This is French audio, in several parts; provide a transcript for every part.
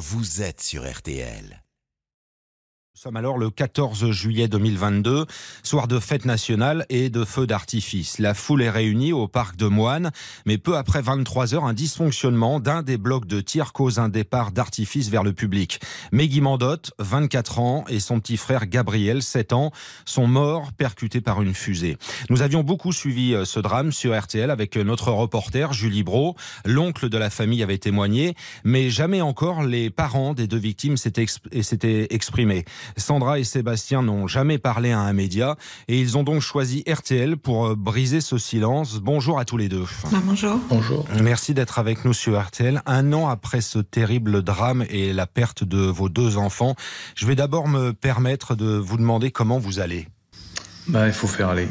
vous êtes sur RTL. Nous sommes alors le 14 juillet 2022, soir de fête nationale et de feux d'artifice. La foule est réunie au parc de Moine, mais peu après 23 heures, un dysfonctionnement d'un des blocs de tir cause un départ d'artifice vers le public. Meggy Mandotte, 24 ans, et son petit frère Gabriel, 7 ans, sont morts percutés par une fusée. Nous avions beaucoup suivi euh, ce drame sur RTL avec notre reporter Julie Bro. L'oncle de la famille avait témoigné, mais jamais encore les parents des deux victimes s'étaient exprimés. Sandra et Sébastien n'ont jamais parlé à un média et ils ont donc choisi RTL pour euh, briser ce silence. Bonjour à tous les deux. Bah, bonjour. Bonjour. Merci d'être avec nous sur RTL. Un an après ce terrible drame et la perte de vos deux enfants, je vais d'abord me permettre de vous demander comment vous allez. Bah, il faut faire aller.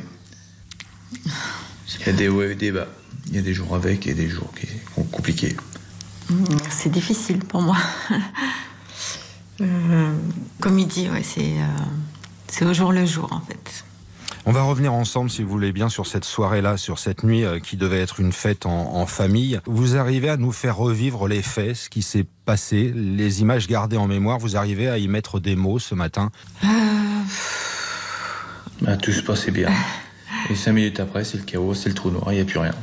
Il y a des hauts et des bas. Il y a des jours avec et des jours qui sont compliqués. C'est difficile pour moi. Euh, comme il dit, ouais, c'est euh, c'est au jour le jour en fait. On va revenir ensemble, si vous voulez bien, sur cette soirée-là, sur cette nuit euh, qui devait être une fête en, famille. Vous arrivez à nous faire revivre les faits, ce qui s'est passé, les images gardées en mémoire. Vous arrivez à y mettre des mots ce matin bah, Tout se passait bien. Et cinq minutes après, c'est le chaos, c'est le trou noir, il n'y a plus rien.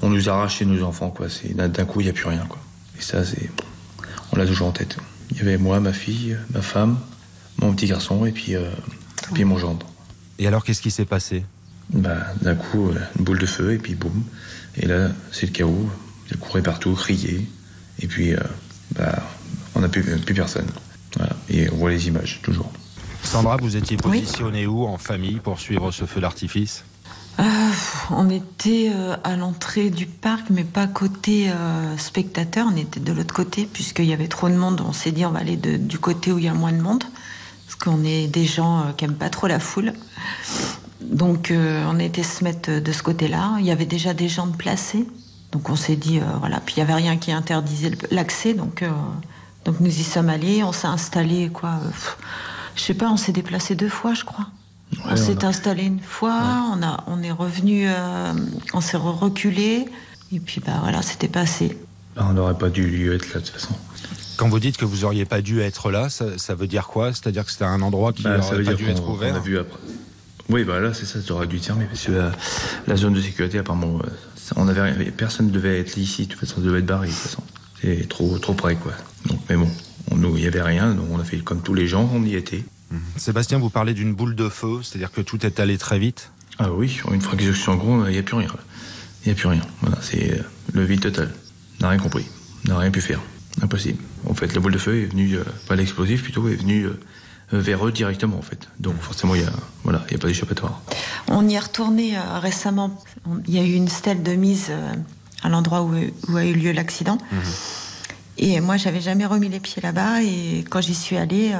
On nous a arraché nos enfants, quoi. D'un coup, il n'y a plus rien, quoi. Et ça, c'est. On l'a toujours en tête. Il y avait moi, ma fille, ma femme, mon petit garçon et puis, euh, puis mon gendre. Et alors, qu'est-ce qui s'est passé? Bah, D'un coup, euh, une boule de feu et puis boum. Et là, c'est le chaos. Il courait partout, criait. Et puis, euh, bah, on n'a plus, plus personne. Voilà. Et on voit les images, toujours. Sandra, vous étiez positionnée où en famille pour suivre ce feu d'artifice? Euh, on était euh, à l'entrée du parc, mais pas côté euh, spectateur. On était de l'autre côté, puisqu'il y avait trop de monde. On s'est dit, on va aller du côté où il y a moins de monde, parce qu'on est des gens qui aiment pas trop la foule. Donc, on était se mettre de ce côté-là. Il y avait déjà des gens de placés. Donc, on s'est dit, voilà. Puis, il y avait rien qui interdisait l'accès. Donc, donc, nous y sommes allés. On s'est installé, quoi. je sais pas, on s'est déplacé deux fois, je crois on s'est installé une fois, on, a, on est revenu, euh, on s'est reculé, et puis bah voilà, c'était passé. Bah, on n'aurait pas dû être là de toute façon. Quand vous dites que vous auriez pas dû être là, ça, veut dire quoi? C'est-à-dire que c'était un endroit qui n'aurait bah, pas dû être ouvert vu après. Oui, bah là, c'est ça, tu aurais dû dire, mais parce que la, zone de sécurité, apparemment, euh, on avait, personne ne devait être ici, de toute façon, ça devait être barré, de toute façon. C'est trop, trop près, quoi. Donc, mais bon, il n'y avait rien, donc on a fait comme tous les gens, on y était. Mhm. Sébastien, vous parlez d'une boule de feu, c'est-à-dire que tout est allé très vite Ah oui, une fois qu'ils sont en gros, il n'y a plus rien. Il n'y a plus rien. Voilà, c'est euh, le vide total. On n'a rien compris. On n'a rien pu faire. Impossible. En fait, la boule de feu est venue, euh, pas l'explosif plutôt, est venue euh, vers eux directement en fait. Donc forcément, il n'y a, voilà, a pas d'échappatoire. On y est retourné récemment. Il y a eu une stèle de mise à l'endroit où, a eu lieu l'accident. Mhm. Et moi, j'avais jamais remis les pieds là-bas. Et quand j'y suis allée,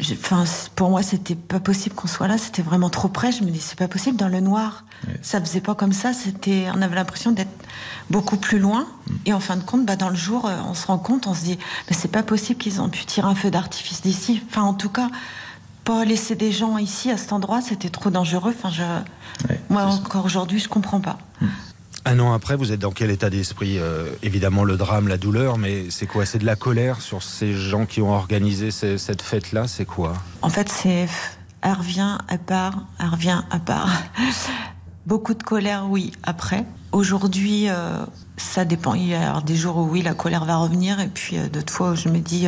Enfin, pour moi, c'était pas possible qu'on soit là. C'était vraiment trop près. Je me dis, c'est pas possible dans le noir. Ça faisait pas comme ça. C'était, on avait l'impression d'être beaucoup plus loin. Mm. Et en fin de compte, bah, dans le jour, euh, on se rend compte, on se dit, mais c'est pas possible qu'ils ont pu tirer un feu d'artifice d'ici. Enfin, en tout cas, pas laisser des gens ici à cet endroit, c'était trop dangereux. Enfin, je, moi encore aujourd'hui, je comprends pas. Mm. Un an après, vous êtes dans quel état d'esprit euh, Évidemment, le drame, la douleur, mais c'est quoi? C'est de la colère sur ces gens qui ont organisé cette fête-là? C'est quoi? En fait, c'est. Elle revient, elle part, elle revient, elle part. Beaucoup de colère, oui, après. Aujourd'hui, euh, ça dépend. Il y a des jours où, oui, la colère va revenir, et puis euh, d'autres fois où je me dis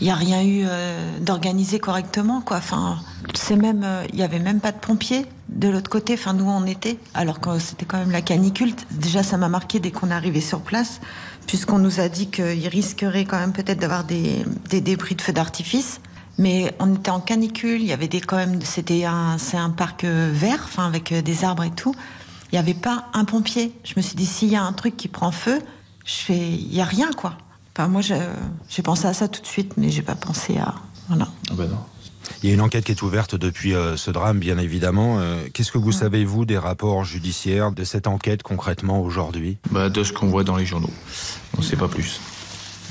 il n'y a rien eu euh, d'organisé correctement, quoi. Enfin, c'est même, euh, il y avait même pas de pompiers de l'autre côté. Enfin, nous on était, alors que c'était quand même la canicule. Déjà, ça m'a marqué dès qu'on est arrivé sur place, puisqu'on nous a dit qu'il risquerait quand même peut-être d'avoir des, débris de feux d'artifice. Mais on était en canicule, il y avait des quand même, c'était un, c'est un parc euh, vert, enfin avec des arbres et tout. Il n'y avait pas un pompier. Je me suis dit s'il y a un truc qui prend feu, je fais, il y a rien quoi moi, j'ai pensé à ça tout de suite, mais j'ai pas pensé à. Voilà. Ah bah Il y a une enquête qui est ouverte depuis euh, ce drame, bien évidemment. Euh, qu'est-ce que vous savez, vous, des rapports judiciaires de cette enquête concrètement aujourd'hui? Bah, De ce qu'on voit dans les journaux. On ne sait pas plus.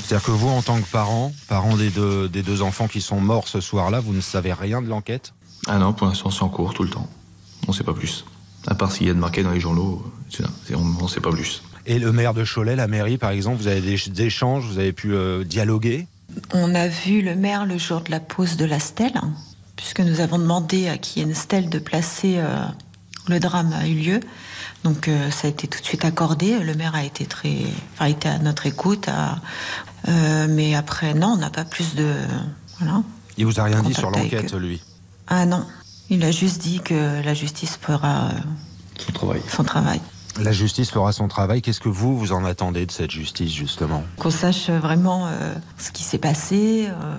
C'est-à-dire que vous, en tant que parent, parent des deux, des deux enfants qui sont morts ce soir-là, vous ne savez rien de l'enquête? Ah non, pour l'instant, c'est en cours tout le temps. On ne sait pas plus. À part s'il y a de marqué dans les journaux, on ne sait pas plus. Et le maire de Cholet, la mairie, par exemple, vous avez des, échanges, vous avez pu euh, dialoguer? On a vu le maire le jour de la pose de la stèle, puisque nous avons demandé à qui ait une stèle de placer euh, le drame a eu lieu. Donc euh, ça a été tout de suite accordé. Le maire a été très, enfin, a été à notre écoute. à- euh, mais après, non, on n'a pas plus de. Voilà. Il vous a rien dit sur l'enquête, lui? Ah non, il a juste dit que la justice fera euh, Son travail. son travail. La justice fera son travail. Qu'est-ce que vous, vous en attendez de cette justice, justement? Qu'on sache vraiment euh, ce qui s'est passé, euh,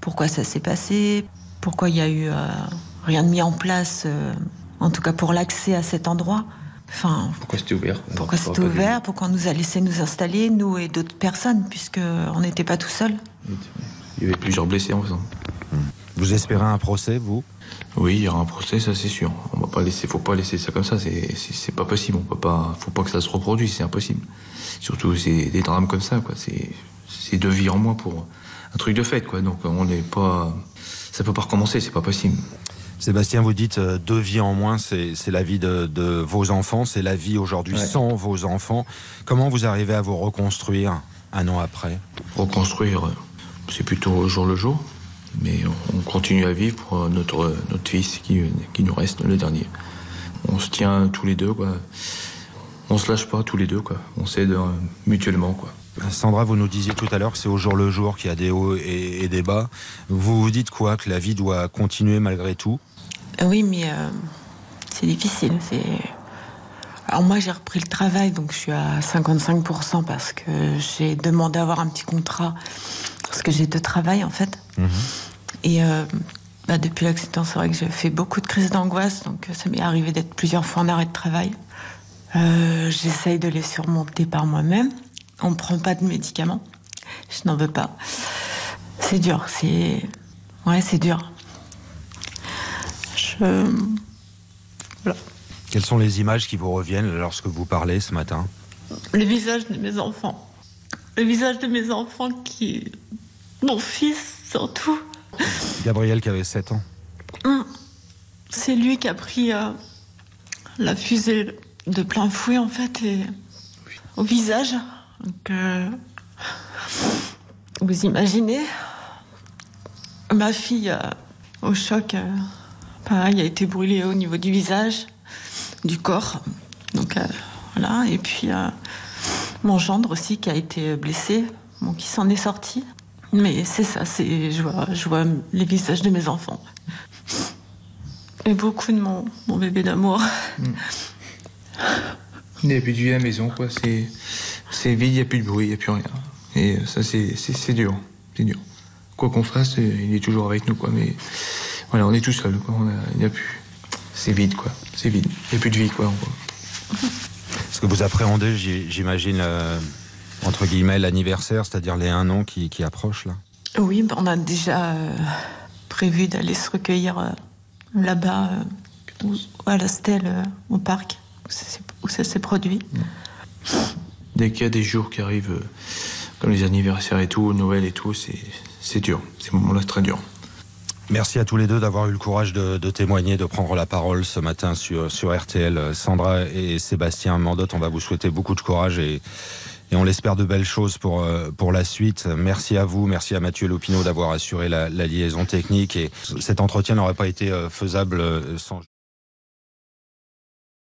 pourquoi ça s'est passé, pourquoi il y a eu euh, rien de mis en place, euh, en tout cas pour l'accès à cet endroit. Enfin, Pourquoi c'était ouvert? pourquoi On c'était ouvert, pourquoi on nous a laissé nous installer, nous et d'autres personnes, puisque on n'était pas tout seul. Il y avait plusieurs blessés en faisant. Vous espérez un procès, vous? Oui, il y aura un procès, ça c'est sûr. On va pas laisser, faut pas laisser ça comme ça. C'est, pas possible. On peut pas, faut pas que ça se reproduise. C'est impossible. Surtout c'est des drames comme ça, quoi. C'est, c'est deux vies en moins pour un truc de fête, quoi. Donc on n'est pas, ça peut pas recommencer. C'est pas possible. Sébastien, vous dites euh, deux vies en moins, c'est c'est la vie de, de vos enfants, c'est la vie aujourd'hui Ouais. sans vos enfants. Comment vous arrivez à vous reconstruire un an après? Reconstruire, c'est plutôt au jour le jour. Mais on continue à vivre pour notre notre fils qui, qui nous reste le dernier. On se tient tous les deux, quoi. On se lâche pas tous les deux, quoi. On s'aide euh, mutuellement, quoi. Sandra, vous nous disiez tout à l'heure que c'est au jour le jour qu'il y a des hauts et, et des bas. Vous vous dites quoi Que la vie doit continuer malgré tout? Oui, mais euh, c'est difficile. C'est. Alors moi, j'ai repris le travail, donc je suis à 55% parce que j'ai demandé à avoir un petit contrat parce que j'ai deux travails en fait. Et euh, bah, depuis l'accident, c'est vrai que j'ai fait beaucoup de crises d'angoisse, donc euh, ça m'est arrivé d'être plusieurs fois en arrêt de travail. Euh, J'essaye de les surmonter par moi-même. On ne prend pas de médicaments. Je n'en veux pas. C'est dur, c'est. Ouais, c'est dur. Je. Voilà. Quelles sont les images qui vous reviennent lorsque vous parlez ce matin? Le visage de mes enfants. Le visage de mes enfants qui. Mon fils, surtout. Gabriel qui avait 7 ans. C'est lui qui a pris euh, la fusée de plein fouet, en fait, et au visage. Donc, euh, vous imaginez Ma fille, euh, au choc, pareil, a été brûlée au niveau du visage, du corps. Donc, voilà. Et puis, mon gendre aussi qui a été blessé, bon, qui s'en est sorti. Mais c'est ça, c'est, je, vois, je vois les visages de mes enfants. Et beaucoup de mon, mon bébé d'amour. Il n'y a plus de vie à la maison, quoi. C'est, c'est vide, il n'y a plus de bruit, il n'y a plus rien. Et ça, c'est, c'est, c'est dur. C'est dur. Quoi qu'on fasse, euh, il est toujours avec nous, quoi. Mais voilà, on est tout seul, quoi. On a, il n'y a plus. C'est vide, quoi. C'est vide. Il n'y a plus de vie, quoi. en. Est-ce que vous appréhendez, j'imagine, euh, entre guillemets, l'anniversaire, c'est-à-dire les un an qui, qui approchent là Oui, on a déjà euh, prévu d'aller se recueillir euh, là-bas, euh, à la stèle, au parc, où ça s'est- produit. Dès qu'il y a des jours qui arrivent, comme les anniversaires et tout, Noël et tout, c'est, c'est dur. Ces moments-là, c'est très dur. Merci à tous les deux d'avoir eu le courage de, de témoigner, de prendre la parole ce matin sur, sur RTL. Sandra et Sébastien Mandotte, on va vous souhaiter beaucoup de courage et, et on l'espère de belles choses pour, euh, pour la suite. Merci à vous, merci à Mathieu Lopineau d'avoir assuré la, liaison technique et cet entretien n'aurait pas été euh, faisable euh, sans...